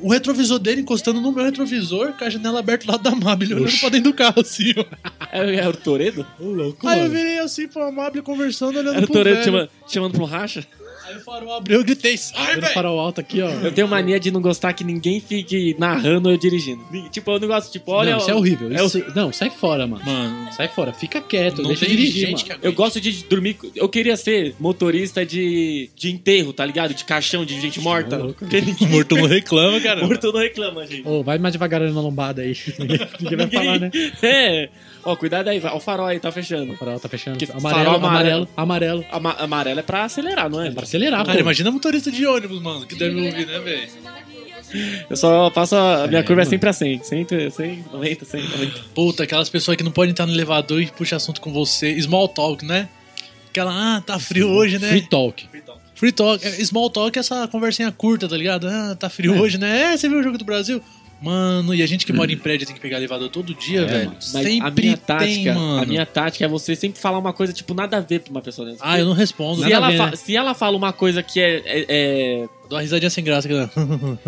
[SPEAKER 4] o retrovisor dele encostando no meu retrovisor, com a janela aberta do lado da Mab, ele olhando
[SPEAKER 2] Oxi.
[SPEAKER 4] pra dentro do carro, assim, ó. (laughs)
[SPEAKER 3] É, é o Toredo?
[SPEAKER 2] Ô, louco,
[SPEAKER 4] Aí eu
[SPEAKER 2] mano.
[SPEAKER 4] virei assim pra Mab conversando, olhando
[SPEAKER 3] Era o
[SPEAKER 4] pro
[SPEAKER 3] Toredo
[SPEAKER 4] velho.
[SPEAKER 3] chama, chamando pro racha?
[SPEAKER 4] Aí o farol abriu, eu gritei, sai, velho!
[SPEAKER 2] farol alto aqui, ó.
[SPEAKER 3] Eu tenho mania de não gostar que ninguém fique narrando eu dirigindo. Tipo, eu não gosto, tipo, olha.
[SPEAKER 2] não, isso é horrível.
[SPEAKER 3] é
[SPEAKER 2] Isso- Não, sai fora, mano.
[SPEAKER 4] Mano,
[SPEAKER 2] Sai fora. Fica quieto.
[SPEAKER 4] não
[SPEAKER 2] deixa
[SPEAKER 4] tem
[SPEAKER 2] eu dirigir,
[SPEAKER 4] gente
[SPEAKER 2] mano.
[SPEAKER 4] que
[SPEAKER 3] Eu gosto de dormir. Eu queria ser motorista de, de enterro, tá ligado? De caixão de gente morta.
[SPEAKER 2] louco.
[SPEAKER 3] Porque ninguém,
[SPEAKER 4] Morto não reclama, cara.
[SPEAKER 3] morto não reclama, gente.
[SPEAKER 2] Ô, vai mais devagar na lombada aí. (laughs) Ninguém vai falar, né? (laughs)
[SPEAKER 3] É. Ó, cuidado aí. Ó, o farol aí, tá fechando.
[SPEAKER 2] O farol tá fechando. Amarelo,
[SPEAKER 3] farol
[SPEAKER 2] amarelo,
[SPEAKER 3] amarelo.
[SPEAKER 2] amarelo.
[SPEAKER 3] Ama amarelo é pra acelerar, não é?
[SPEAKER 2] É pra acelerar,
[SPEAKER 4] Cara,
[SPEAKER 2] pô.
[SPEAKER 4] imagina motorista de ônibus, mano, que deve ouvir, né, velho?
[SPEAKER 3] Eu só passo. A minha
[SPEAKER 2] É,
[SPEAKER 3] curva é
[SPEAKER 2] mano.
[SPEAKER 3] sempre a 100. 100, 100, 90, 100, 90.
[SPEAKER 4] Puta, aquelas pessoas que não podem entrar no elevador e puxa assunto com você. Small talk, né? Aquela, ah, tá frio hoje, né?
[SPEAKER 2] Free talk.
[SPEAKER 4] Free talk. É, Small talk é essa conversinha curta, tá ligado? Ah, tá frio
[SPEAKER 2] É.
[SPEAKER 4] hoje, né? É, você viu o jogo do Brasil? Mano, e a gente que mora em prédio tem que pegar elevador todo dia,
[SPEAKER 2] É,
[SPEAKER 4] velho. Sempre
[SPEAKER 3] a minha
[SPEAKER 4] tem,
[SPEAKER 3] tática,
[SPEAKER 4] mano.
[SPEAKER 3] a minha tática é você sempre falar uma coisa, tipo, nada a ver pra uma pessoa dessa.
[SPEAKER 4] Ah, eu não respondo.
[SPEAKER 3] se, ela
[SPEAKER 2] ver,
[SPEAKER 3] fa-
[SPEAKER 2] né?
[SPEAKER 3] se ela fala uma coisa que é, é, é,
[SPEAKER 4] Dou uma risadinha sem graça. cara.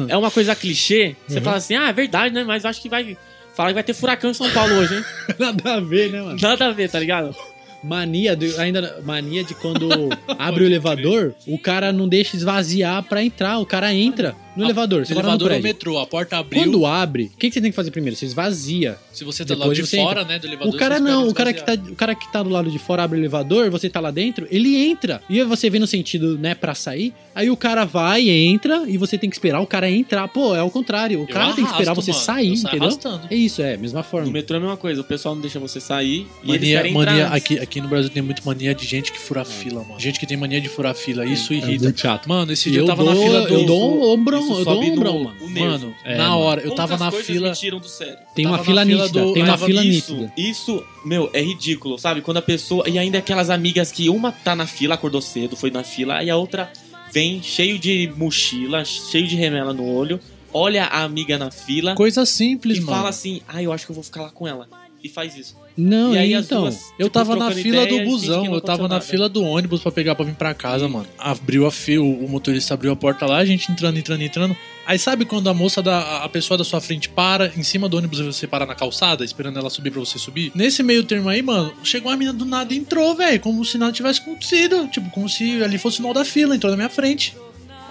[SPEAKER 3] é uma coisa clichê, você
[SPEAKER 2] Uhum.
[SPEAKER 3] fala assim, ah, é verdade, né? Mas acho que vai. Fala que vai ter furacão em São Paulo hoje, hein? (laughs)
[SPEAKER 2] Nada a ver, né, mano?
[SPEAKER 3] Nada a ver, tá ligado?
[SPEAKER 2] Mania, de, ainda mania de quando (laughs) abre o elevador, o cara não deixa esvaziar pra entrar. O cara entra. No elevador, você no
[SPEAKER 4] elevador ou metrô, a porta abriu.
[SPEAKER 2] Quando abre, o que, que você tem que fazer primeiro? Você esvazia.
[SPEAKER 4] Se você tá lá
[SPEAKER 2] Depois
[SPEAKER 4] de fora,
[SPEAKER 2] entra.
[SPEAKER 4] né, do elevador,
[SPEAKER 2] O cara não, o cara, que tá, o cara que tá do lado de fora abre o elevador, você tá lá dentro, ele entra. E aí você vê no sentido, né, pra sair. Aí o cara vai, entra, e você tem que esperar o cara entrar. Pô, é o contrário. O cara tem que esperar
[SPEAKER 4] arrasto,
[SPEAKER 2] você
[SPEAKER 4] mano.
[SPEAKER 2] sair, entendeu?
[SPEAKER 4] arrastando.
[SPEAKER 2] É isso, é, mesma
[SPEAKER 3] No
[SPEAKER 2] forma.
[SPEAKER 3] metrô é a mesma coisa, o pessoal não deixa você sair e eles
[SPEAKER 4] Mania,
[SPEAKER 3] querem
[SPEAKER 4] mania
[SPEAKER 3] entrar.
[SPEAKER 4] aqui, aqui no Brasil tem muito mania de gente que fura fila, mano. Gente que tem mania de furar fila, isso
[SPEAKER 2] É
[SPEAKER 4] irrita.
[SPEAKER 2] muito chato.
[SPEAKER 4] Mano, esse dia eu
[SPEAKER 2] eu
[SPEAKER 4] tava
[SPEAKER 2] dou-
[SPEAKER 4] na fila do.
[SPEAKER 2] eu dou um
[SPEAKER 3] Isso
[SPEAKER 2] eu dou um ombrão,
[SPEAKER 3] no-
[SPEAKER 2] mano.
[SPEAKER 3] o.
[SPEAKER 4] Mano,
[SPEAKER 2] É,
[SPEAKER 4] na hora, eu tava na fila.
[SPEAKER 3] me tiram do sério.
[SPEAKER 2] Tem uma fila nítida,
[SPEAKER 4] do-
[SPEAKER 2] tem uma fila
[SPEAKER 3] isso,
[SPEAKER 2] nítida.
[SPEAKER 3] isso, meu, é ridículo, sabe? Quando a pessoa. E ainda aquelas amigas que uma tá na fila, acordou cedo, foi na fila, e a outra vem cheio de mochila, cheio de remela no olho, olha a amiga na fila
[SPEAKER 4] Coisa simples,
[SPEAKER 3] e
[SPEAKER 4] mano.
[SPEAKER 3] fala assim: ah, eu acho que eu vou ficar lá com ela. E faz isso.
[SPEAKER 2] Não,
[SPEAKER 3] e aí
[SPEAKER 2] então.
[SPEAKER 3] duas.
[SPEAKER 4] Eu
[SPEAKER 3] tipo,
[SPEAKER 4] tava na fila
[SPEAKER 3] ideia,
[SPEAKER 4] do
[SPEAKER 3] e
[SPEAKER 4] busão, eu tava na
[SPEAKER 3] nada.
[SPEAKER 4] fila do ônibus pra pegar pra vir pra casa, mano. Abriu a fila, o motorista abriu a porta lá, a gente entrando, entrando, entrando. Aí sabe quando a moça da a pessoa da sua frente para em cima do ônibus e você para na calçada, esperando ela subir pra você subir? Nesse meio termo aí, mano, chegou uma menina do nada e entrou, velho, como se nada tivesse acontecido, tipo, como se ali fosse o final da fila, entrou na minha frente.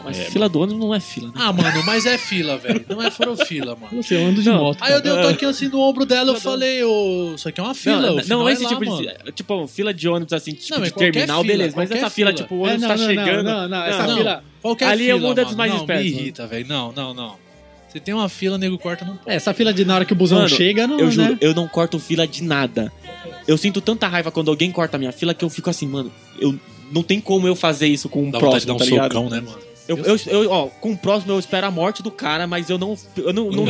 [SPEAKER 3] Mas fila do ônibus não é fila, né?
[SPEAKER 4] Ah, mano, mas é fila, velho. Não é furofila, mano.
[SPEAKER 2] Você anda de
[SPEAKER 3] Não.
[SPEAKER 2] moto.
[SPEAKER 4] Aí eu dei um
[SPEAKER 3] É.
[SPEAKER 4] toquinho assim no ombro dela, eu falei, ô, isso aqui é uma fila,
[SPEAKER 3] não, não,
[SPEAKER 4] final
[SPEAKER 3] esse
[SPEAKER 4] é lá,
[SPEAKER 3] tipo
[SPEAKER 4] mano.
[SPEAKER 3] de. Tipo, fila de ônibus assim, tipo,
[SPEAKER 4] Não,
[SPEAKER 3] de terminal,
[SPEAKER 4] fila,
[SPEAKER 3] beleza. Mas essa fila,
[SPEAKER 4] fila.
[SPEAKER 3] tipo, o
[SPEAKER 2] É,
[SPEAKER 3] ônibus
[SPEAKER 2] não,
[SPEAKER 3] tá
[SPEAKER 2] não,
[SPEAKER 3] chegando.
[SPEAKER 2] Não, não, não, essa
[SPEAKER 3] Não.
[SPEAKER 2] fila.
[SPEAKER 4] Qualquer
[SPEAKER 3] Ali é
[SPEAKER 4] fila,
[SPEAKER 3] uma das
[SPEAKER 4] mano.
[SPEAKER 3] mais
[SPEAKER 4] não,
[SPEAKER 3] dispersas,
[SPEAKER 4] me irrita, velho. Não, não, não. Você tem uma fila, nego corta, não pode.
[SPEAKER 2] É, essa fila de na hora que o busão
[SPEAKER 3] Mano,
[SPEAKER 2] chega, não,
[SPEAKER 3] Eu juro,
[SPEAKER 2] né?
[SPEAKER 3] eu não corto fila de nada. Eu sinto tanta raiva quando alguém corta a minha fila que eu fico assim, mano, eu não tem como eu fazer isso com um
[SPEAKER 4] Dá vontade de dar
[SPEAKER 3] próximo,
[SPEAKER 4] um
[SPEAKER 3] tá ligado?
[SPEAKER 4] socão, né, mano?
[SPEAKER 3] Eu, eu, eu- ó, com o próximo eu espero a morte do cara, mas eu não. Eu não. não-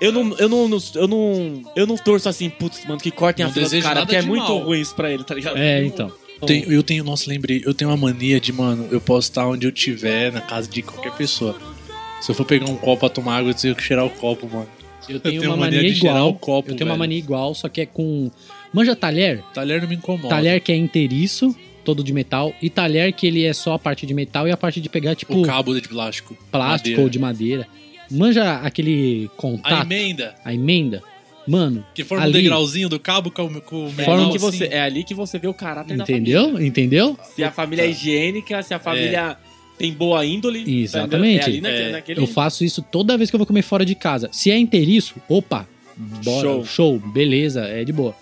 [SPEAKER 3] eu, não eu não. Eu não. Eu não torço assim, putz, mano, que cortem
[SPEAKER 4] Não
[SPEAKER 3] a fila do cara, porque é muito
[SPEAKER 4] mal.
[SPEAKER 3] ruim isso pra ele, tá ligado?
[SPEAKER 2] É, então.
[SPEAKER 4] Eu tenho, eu tenho, nossa, lembrei, eu tenho uma mania de, mano, eu posso estar onde eu tiver, na casa de qualquer pessoa. Se eu for pegar um copo pra tomar água, eu tenho que cheirar o copo, mano.
[SPEAKER 2] Eu tenho,
[SPEAKER 4] tenho
[SPEAKER 2] uma
[SPEAKER 4] mania
[SPEAKER 2] mania
[SPEAKER 4] de cheirar
[SPEAKER 2] igual.
[SPEAKER 4] o copo,
[SPEAKER 2] eu tenho uma
[SPEAKER 4] velho.
[SPEAKER 2] mania igual, só que é com. Manja talher?
[SPEAKER 4] Talher não me incomoda.
[SPEAKER 2] Talher que é inteiriço, todo de metal, e talher que ele é só a parte de metal e a parte de pegar, tipo,
[SPEAKER 4] O cabo de plástico.
[SPEAKER 2] plástico
[SPEAKER 4] madeira.
[SPEAKER 2] ou de madeira. Manja aquele
[SPEAKER 4] A
[SPEAKER 2] contato,
[SPEAKER 4] emenda,
[SPEAKER 2] a emenda. Mano,
[SPEAKER 4] que forma
[SPEAKER 2] Ali.
[SPEAKER 4] um degrauzinho do cabo com, com o
[SPEAKER 3] É,
[SPEAKER 2] Forma
[SPEAKER 3] ali que
[SPEAKER 4] assim.
[SPEAKER 3] você, é ali que você vê o caráter da
[SPEAKER 2] entendeu?
[SPEAKER 3] família.
[SPEAKER 2] Entendeu?
[SPEAKER 3] Se a família é higiênica, se a família tem boa índole.
[SPEAKER 2] Exatamente.
[SPEAKER 3] É ali naquele,
[SPEAKER 4] É,
[SPEAKER 3] naquele-
[SPEAKER 2] Eu faço isso toda vez que eu vou comer fora de casa. Se é inteiriço, opa, bora,
[SPEAKER 3] Show.
[SPEAKER 2] show, beleza, é de boa.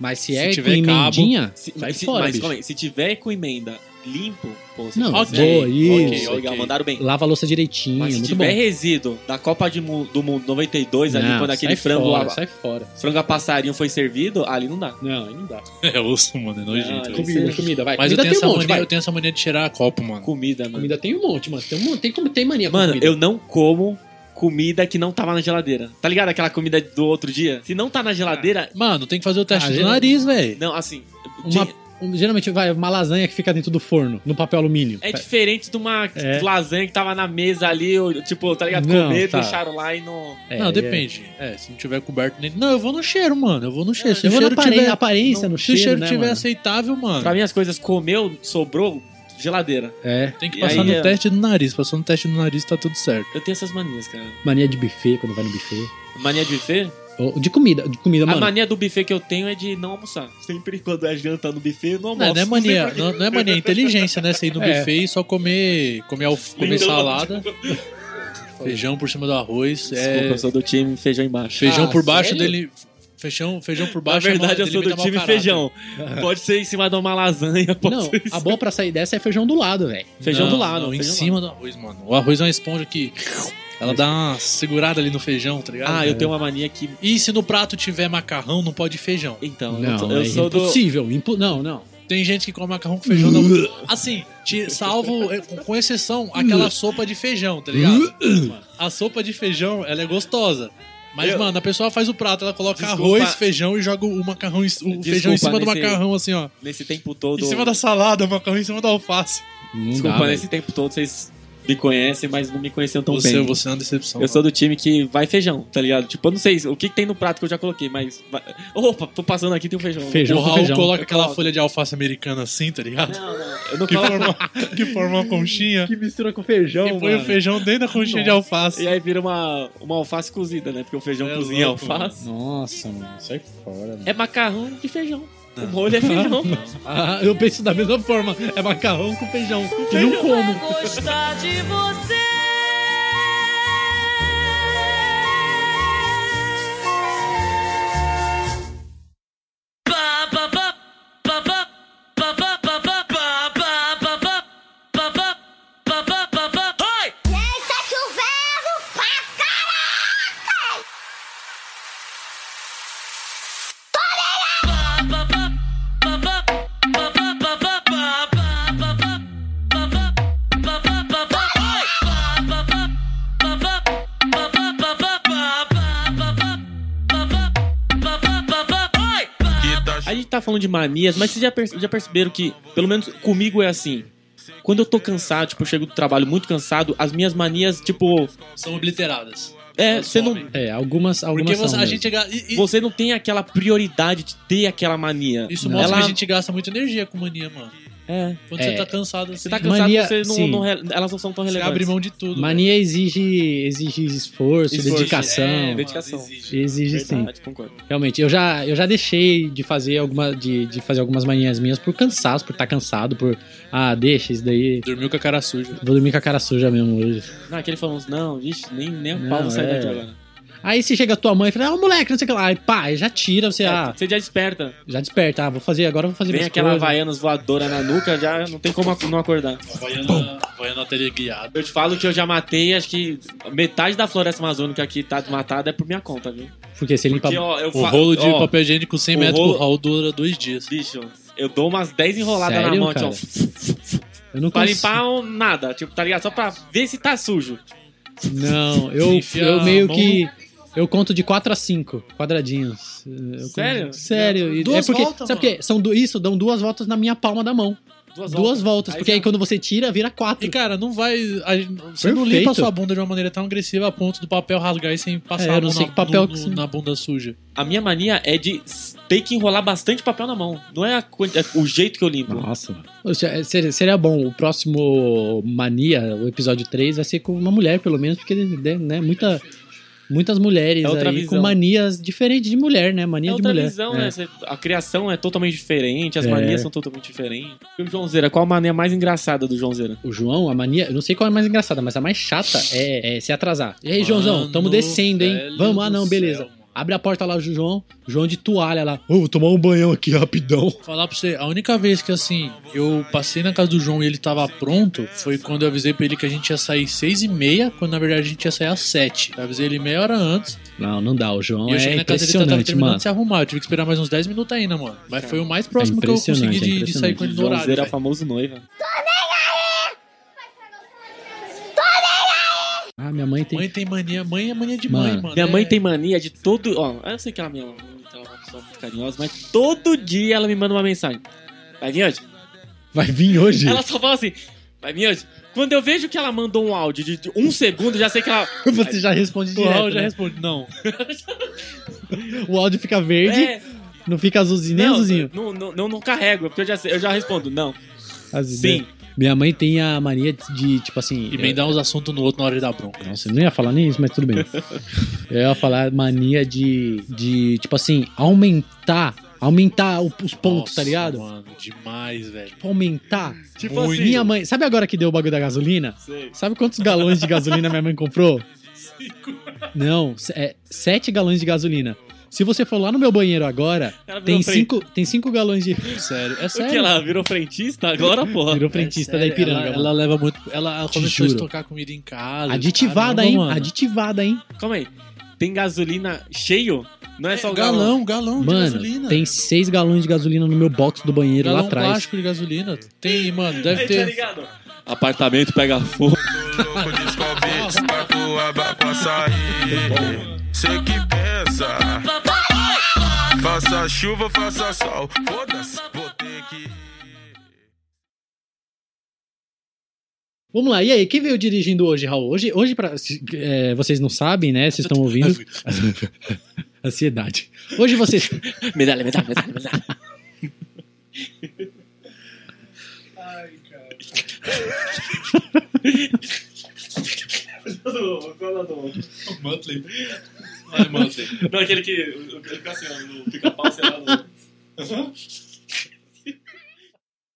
[SPEAKER 2] Mas se,
[SPEAKER 4] Se
[SPEAKER 2] é
[SPEAKER 4] tiver
[SPEAKER 2] com
[SPEAKER 4] cabo,
[SPEAKER 2] emendinha,
[SPEAKER 3] Se,
[SPEAKER 2] sai
[SPEAKER 3] se-
[SPEAKER 2] fora,
[SPEAKER 3] mas
[SPEAKER 2] bicho.
[SPEAKER 3] calma aí, se tiver com emenda limpo, pô, você
[SPEAKER 2] Não,
[SPEAKER 3] faz
[SPEAKER 2] boa, isso.
[SPEAKER 3] Ok, legal,
[SPEAKER 4] ok.
[SPEAKER 3] mandaram bem.
[SPEAKER 2] Lava a louça direitinho,
[SPEAKER 3] Mas se
[SPEAKER 2] muito
[SPEAKER 3] tiver
[SPEAKER 2] bom.
[SPEAKER 3] resíduo da Copa de do Mundo 92, ali,
[SPEAKER 2] Não,
[SPEAKER 3] quando aquele
[SPEAKER 2] sai
[SPEAKER 3] frango,
[SPEAKER 2] fora,
[SPEAKER 3] a,
[SPEAKER 2] sai fora.
[SPEAKER 3] frango a passarinho foi servido, ali não dá.
[SPEAKER 2] Não, aí não dá. (laughs)
[SPEAKER 4] É osso, mano, é nojento.
[SPEAKER 3] Não, comida.
[SPEAKER 2] Comida, vai.
[SPEAKER 4] Mas eu
[SPEAKER 2] comida
[SPEAKER 4] tenho,
[SPEAKER 2] tem
[SPEAKER 4] essa
[SPEAKER 2] um monte,
[SPEAKER 4] mania,
[SPEAKER 2] vai.
[SPEAKER 4] eu tenho essa mania de cheirar copo, mano.
[SPEAKER 3] Comida, mano.
[SPEAKER 2] Comida tem um monte, mano. Tem, um monte, tem, como- tem mania com
[SPEAKER 3] Mano, eu não como comida que não tava na geladeira. Tá ligado aquela comida do outro dia? Se não tá na geladeira,
[SPEAKER 4] Mano, tem que fazer o teste
[SPEAKER 2] Ah,
[SPEAKER 4] do nariz, velho.
[SPEAKER 3] não, assim,
[SPEAKER 2] Uma-
[SPEAKER 3] de-
[SPEAKER 2] geralmente vai uma lasanha que fica dentro do forno, no papel alumínio.
[SPEAKER 3] é diferente de uma
[SPEAKER 2] É.
[SPEAKER 3] lasanha que tava na mesa ali, ou, tipo, tá ligado?
[SPEAKER 2] Não,
[SPEAKER 3] Comer,
[SPEAKER 2] tá.
[SPEAKER 3] deixaram lá e não...
[SPEAKER 2] É,
[SPEAKER 4] não,
[SPEAKER 2] é-
[SPEAKER 4] depende. É, se não tiver coberto nem. Não, eu vou no cheiro, mano. Eu vou no cheiro. Se
[SPEAKER 2] Eu vou na apare-
[SPEAKER 4] tiver.
[SPEAKER 2] aparência, no
[SPEAKER 4] se
[SPEAKER 2] cheiro,
[SPEAKER 4] o cheiro
[SPEAKER 2] né,
[SPEAKER 4] tiver
[SPEAKER 2] mano?
[SPEAKER 4] aceitável, mano.
[SPEAKER 3] Pra mim, as coisas comeu, sobrou, geladeira.
[SPEAKER 2] É,
[SPEAKER 4] Tem que
[SPEAKER 3] E
[SPEAKER 4] passar
[SPEAKER 3] aí,
[SPEAKER 4] no
[SPEAKER 3] é-
[SPEAKER 4] teste do nariz. Passou no teste do nariz, tá tudo certo.
[SPEAKER 3] Eu tenho essas manias, cara.
[SPEAKER 2] mania de buffet, quando vai no buffet.
[SPEAKER 3] Mania de buffet?
[SPEAKER 2] De comida, de comida,
[SPEAKER 3] A
[SPEAKER 2] mano.
[SPEAKER 3] mania do buffet que eu tenho é de não almoçar. Sempre quando é janta no buffet, eu não almoço.
[SPEAKER 4] Não, não é mania, (laughs) não, não é mania, é inteligência, né? Você ir no (laughs)
[SPEAKER 2] É.
[SPEAKER 4] buffet e só comer, comer, alf- comer
[SPEAKER 3] Lindo.
[SPEAKER 4] salada, (laughs) feijão por cima do arroz,
[SPEAKER 3] Desculpa,
[SPEAKER 4] é,
[SPEAKER 3] eu sou do time feijão embaixo.
[SPEAKER 4] feijão
[SPEAKER 2] Ah,
[SPEAKER 4] por baixo
[SPEAKER 2] sério?
[SPEAKER 4] dele, feijão, feijão por
[SPEAKER 3] Na
[SPEAKER 4] baixo. é
[SPEAKER 3] verdade,
[SPEAKER 4] mau-
[SPEAKER 3] eu sou do time feijão. Pode ser em cima de uma lasanha, pode
[SPEAKER 2] Não, a boa pra sair dessa é feijão do lado, velho.
[SPEAKER 3] Feijão
[SPEAKER 4] Não,
[SPEAKER 3] do lado.
[SPEAKER 4] não, em
[SPEAKER 3] do
[SPEAKER 4] cima do arroz, mano. O arroz é uma esponja que ela dá uma segurada ali no feijão, tá ligado?
[SPEAKER 3] Ah, eu tenho uma mania que...
[SPEAKER 4] E se no prato tiver macarrão, não pode feijão.
[SPEAKER 3] Então, eu,
[SPEAKER 2] Não,
[SPEAKER 3] tô- eu
[SPEAKER 2] é
[SPEAKER 3] sou do...
[SPEAKER 2] impossível. impo- Não, não.
[SPEAKER 4] Tem gente que come macarrão com feijão. Não... (laughs) Assim, te- salvo, é, com exceção, aquela (laughs) sopa de feijão, tá ligado? (laughs) A sopa de feijão, ela é gostosa. Mas,
[SPEAKER 3] Eu-
[SPEAKER 4] mano, a pessoa faz o prato, ela coloca
[SPEAKER 3] Desculpa.
[SPEAKER 4] arroz, feijão e joga o macarrão, o feijão em cima do
[SPEAKER 3] nesse-
[SPEAKER 4] macarrão, assim, ó.
[SPEAKER 3] Nesse tempo todo...
[SPEAKER 4] Em cima da salada, o macarrão em cima da alface.
[SPEAKER 2] Não
[SPEAKER 3] Desculpa,
[SPEAKER 2] dá,
[SPEAKER 3] nesse tempo todo vocês me conhecem, mas não me conheciam tão
[SPEAKER 4] Você,
[SPEAKER 3] bem.
[SPEAKER 4] você é uma decepção.
[SPEAKER 3] Eu sou do time que vai feijão, tá ligado? Tipo, eu não sei o que, que tem no prato que eu já coloquei, mas. vai- Opa, tô passando aqui tem um feijão.
[SPEAKER 2] Feijão.
[SPEAKER 4] o Raul
[SPEAKER 2] feijão.
[SPEAKER 4] coloca
[SPEAKER 3] Eu
[SPEAKER 4] aquela
[SPEAKER 3] coloco.
[SPEAKER 4] folha de alface americana assim, tá ligado?
[SPEAKER 3] Não, não. Eu não
[SPEAKER 4] Que
[SPEAKER 3] coloco.
[SPEAKER 4] forma, que forma uma conchinha.
[SPEAKER 2] Que mistura com feijão,
[SPEAKER 4] E põe o feijão dentro da conchinha de alface.
[SPEAKER 3] E aí vira uma, uma alface cozida, né? Porque o feijão
[SPEAKER 4] É
[SPEAKER 3] cozinha
[SPEAKER 4] louco,
[SPEAKER 3] alface.
[SPEAKER 2] Nossa, mano, sai fora. Mano.
[SPEAKER 3] É macarrão de feijão. O molho é feijão. (laughs)
[SPEAKER 2] Ah, eu penso da mesma forma. É macarrão com feijão. E não como.
[SPEAKER 5] Gostar de você.
[SPEAKER 3] Tá falando de manias, mas vocês já, perce- já perceberam que, pelo menos comigo é assim. Quando eu tô cansado, tipo, eu chego do trabalho muito cansado, as minhas manias, tipo.
[SPEAKER 4] São obliteradas.
[SPEAKER 3] É, você não.
[SPEAKER 2] É, algumas, algumas
[SPEAKER 4] Porque você-
[SPEAKER 2] são
[SPEAKER 4] a gente e- e-
[SPEAKER 3] Você não tem aquela prioridade de ter aquela mania.
[SPEAKER 4] Isso
[SPEAKER 2] Não.
[SPEAKER 4] mostra
[SPEAKER 3] Ela-
[SPEAKER 4] que a gente gasta muita energia com mania, mano.
[SPEAKER 3] É.
[SPEAKER 4] Quando
[SPEAKER 2] É.
[SPEAKER 4] você tá cansado assim,
[SPEAKER 3] Você tá cansado,
[SPEAKER 2] Mania,
[SPEAKER 3] você não,
[SPEAKER 2] sim.
[SPEAKER 3] não elas não são tão
[SPEAKER 4] você
[SPEAKER 3] relevantes.
[SPEAKER 4] abre mão de tudo.
[SPEAKER 2] Mania exige, exige esforço,
[SPEAKER 3] Esforço,
[SPEAKER 2] dedicação.
[SPEAKER 4] É,
[SPEAKER 3] dedicação.
[SPEAKER 4] exige.
[SPEAKER 2] Exige sim.
[SPEAKER 3] Verdade, concordo.
[SPEAKER 2] Realmente, eu já, eu já deixei de fazer alguma de, de fazer algumas manias minhas por cansaço, por estar cansado, por ah, deixa isso daí.
[SPEAKER 4] Dormiu com a cara suja.
[SPEAKER 2] Vou dormir com a cara suja mesmo hoje.
[SPEAKER 3] Não, aquele falou, não, vixe, nem, nem a
[SPEAKER 2] Não,
[SPEAKER 3] pau sair
[SPEAKER 2] é.
[SPEAKER 3] daqui agora.
[SPEAKER 2] Aí se chega a tua mãe e fala, ah, moleque, não sei o que lá. Aí pá, já tira, você, ah,
[SPEAKER 3] Você já desperta.
[SPEAKER 2] já desperta, ah, vou fazer, agora eu vou fazer
[SPEAKER 3] Vem aquela
[SPEAKER 2] coisas.
[SPEAKER 3] Havaianas voadora na nuca, já não tem como não acordar.
[SPEAKER 4] Havaiana, Havaiana teleguiada.
[SPEAKER 3] Eu te falo que eu já matei, acho que metade da floresta amazônica aqui tá desmatada é por minha conta, viu?
[SPEAKER 2] Porque você limpa...
[SPEAKER 3] Porque, ó, eu
[SPEAKER 4] O rolo de
[SPEAKER 3] ó,
[SPEAKER 4] papel higiênico 100
[SPEAKER 3] o
[SPEAKER 4] metros
[SPEAKER 3] rolo-
[SPEAKER 4] por Raul dura dois dias.
[SPEAKER 3] Bicho, eu dou umas 10 enroladas na
[SPEAKER 2] Sério,
[SPEAKER 3] mão,
[SPEAKER 2] cara?
[SPEAKER 3] ó. (laughs)
[SPEAKER 2] Eu não
[SPEAKER 3] Pra
[SPEAKER 2] consigo.
[SPEAKER 3] limpar um, nada, tipo, tá ligado? Só pra ver se tá sujo.
[SPEAKER 2] Não, eu, eu meio
[SPEAKER 4] mão
[SPEAKER 2] que... Eu conto de 4 a 5 quadradinhos. Eu
[SPEAKER 3] Sério?
[SPEAKER 2] conto- Sério. E
[SPEAKER 4] Duas
[SPEAKER 2] é porque,
[SPEAKER 4] voltas,
[SPEAKER 2] sabe por quê? São du- isso, dão duas voltas na minha palma da mão.
[SPEAKER 3] Duas,
[SPEAKER 2] Duas voltas,
[SPEAKER 3] Aí
[SPEAKER 2] porque
[SPEAKER 3] já-
[SPEAKER 2] aí quando você tira, vira quatro.
[SPEAKER 4] E cara, não vai. a- você não
[SPEAKER 2] Perfeito.
[SPEAKER 4] limpa a sua bunda de uma maneira tão agressiva a ponto do papel rasgar e sem passar
[SPEAKER 2] É,
[SPEAKER 4] a
[SPEAKER 2] não
[SPEAKER 4] mão
[SPEAKER 2] sei
[SPEAKER 4] na,
[SPEAKER 2] que papel
[SPEAKER 4] no- no- na bunda suja.
[SPEAKER 3] A minha mania é de ter que enrolar bastante papel na mão. Não é, a é o jeito que eu limpo.
[SPEAKER 2] Nossa. Poxa, Seria, seria bom. O próximo Mania, o episódio 3, vai ser com uma mulher, pelo menos, porque né, muita, muitas mulheres
[SPEAKER 3] É
[SPEAKER 2] aí
[SPEAKER 3] visão.
[SPEAKER 2] com manias diferentes de mulher, né? Mania
[SPEAKER 3] É
[SPEAKER 2] de
[SPEAKER 3] outra
[SPEAKER 2] mulher.
[SPEAKER 3] visão,
[SPEAKER 2] É.
[SPEAKER 3] né? A criação é totalmente diferente, as
[SPEAKER 2] É.
[SPEAKER 3] manias são totalmente diferentes. E o João Zera, qual a mania mais engraçada do João Zera?
[SPEAKER 2] O João, a mania, eu não sei qual é a mais engraçada, mas a mais chata é, é se atrasar. E aí, Joãozão,
[SPEAKER 4] Mano,
[SPEAKER 2] tamo descendo, hein? Vamos, ah não, beleza.
[SPEAKER 4] céu.
[SPEAKER 2] Abre a porta lá, o João, João de toalha lá. Ô, vou tomar um banhão aqui rapidão.
[SPEAKER 4] Falar pra você, a única vez que assim, eu passei na casa do João e ele tava pronto, foi quando eu avisei pra ele que a gente ia sair seis e meia, quando na verdade a gente ia sair às sete. Eu avisei ele meia hora antes.
[SPEAKER 2] Não, não dá, o João
[SPEAKER 4] e eu
[SPEAKER 2] é
[SPEAKER 4] cheguei na casa dele tava terminando
[SPEAKER 2] mano.
[SPEAKER 4] de se arrumar. Eu tive que esperar mais uns 10 minutos ainda, mano. Mas foi o mais próximo que eu consegui
[SPEAKER 2] é
[SPEAKER 4] de, de sair com ele no
[SPEAKER 3] João
[SPEAKER 4] horário.
[SPEAKER 3] Zera é o
[SPEAKER 4] velho.
[SPEAKER 3] famoso noiva.
[SPEAKER 2] Ah, minha mãe tem...
[SPEAKER 4] Mãe tem mania, mãe é mania de
[SPEAKER 2] Mano,
[SPEAKER 4] mãe, mano.
[SPEAKER 3] Minha mãe
[SPEAKER 4] É-
[SPEAKER 3] tem mania de todo. Ó, eu sei que ela, minha, ela é uma pessoa muito carinhosa, mas todo dia ela me manda uma mensagem. Vai vir hoje?
[SPEAKER 2] Vai vir hoje?
[SPEAKER 3] Ela só fala assim, vai vir hoje? Quando eu vejo que ela mandou um áudio de um segundo, já sei que ela. (laughs)
[SPEAKER 2] Você já responde
[SPEAKER 4] O
[SPEAKER 2] direto,
[SPEAKER 4] Raul já
[SPEAKER 2] né?
[SPEAKER 4] responde, não.
[SPEAKER 2] O áudio fica verde,
[SPEAKER 3] É,
[SPEAKER 2] não fica azulzinho, nem
[SPEAKER 3] não,
[SPEAKER 2] azulzinho.
[SPEAKER 3] não, não, não, não carrego, porque eu já, sei- eu já respondo, não.
[SPEAKER 2] As
[SPEAKER 3] Sim.
[SPEAKER 2] Minha mãe tem a mania de, tipo assim...
[SPEAKER 4] E emendar uns assuntos no outro na hora de dar bronca.
[SPEAKER 2] Nossa, eu não ia falar nem isso, mas tudo bem. (laughs) eu ia falar mania de, de tipo assim, aumentar, aumentar os pontos,
[SPEAKER 4] Nossa,
[SPEAKER 2] tá ligado?
[SPEAKER 4] Mano, demais, velho.
[SPEAKER 2] Tipo, aumentar.
[SPEAKER 3] Tipo
[SPEAKER 4] Muito.
[SPEAKER 3] assim.
[SPEAKER 2] Minha mãe, sabe agora que deu o bagulho da gasolina?
[SPEAKER 3] Sei.
[SPEAKER 2] Sabe quantos galões de gasolina minha mãe comprou? (laughs) Não, é sete galões de gasolina. Se você for lá no meu banheiro agora, tem
[SPEAKER 3] frente-
[SPEAKER 2] cinco, tem cinco galões de. (laughs)
[SPEAKER 4] Sério, é
[SPEAKER 3] O
[SPEAKER 4] sério.
[SPEAKER 3] que ela virou frentista agora, porra?
[SPEAKER 2] Virou
[SPEAKER 4] É
[SPEAKER 2] frentista
[SPEAKER 4] sério,
[SPEAKER 2] da Ipiranga.
[SPEAKER 4] Ela, ela leva muito. Ela,
[SPEAKER 2] Te
[SPEAKER 4] começou a
[SPEAKER 2] juro.
[SPEAKER 4] estocar comida em casa.
[SPEAKER 2] Aditivada, hein?
[SPEAKER 4] mano.
[SPEAKER 2] Aditivada, hein?
[SPEAKER 3] Calma aí. Tem gasolina cheio? Não é só o
[SPEAKER 4] galão, galão de
[SPEAKER 2] Mano,
[SPEAKER 4] gasolina.
[SPEAKER 2] tem seis galões de gasolina no meu box do banheiro
[SPEAKER 4] galão
[SPEAKER 2] lá atrás.
[SPEAKER 4] plástico de gasolina. Tem, mano, deve
[SPEAKER 3] Aí, tá
[SPEAKER 4] ter.
[SPEAKER 3] ligado? Apartamento pega fogo.
[SPEAKER 6] louco, descobre pra tua pra sair. Cê que pensa. Faça chuva, faça sol. Foda-se, vou ter que.
[SPEAKER 2] Vamos lá, e aí, quem veio dirigindo hoje, Raul? Hoje, hoje pra, é, vocês não sabem, né? Vocês estão ouvindo. (laughs) Ansiedade. Hoje vocês.
[SPEAKER 3] Medalha, medalha, medalha, medalha. (laughs)
[SPEAKER 4] Monthly. Vai, Monthly.
[SPEAKER 3] Não, aquele que. Ele fica assim, no pica-pau, sei lá. No...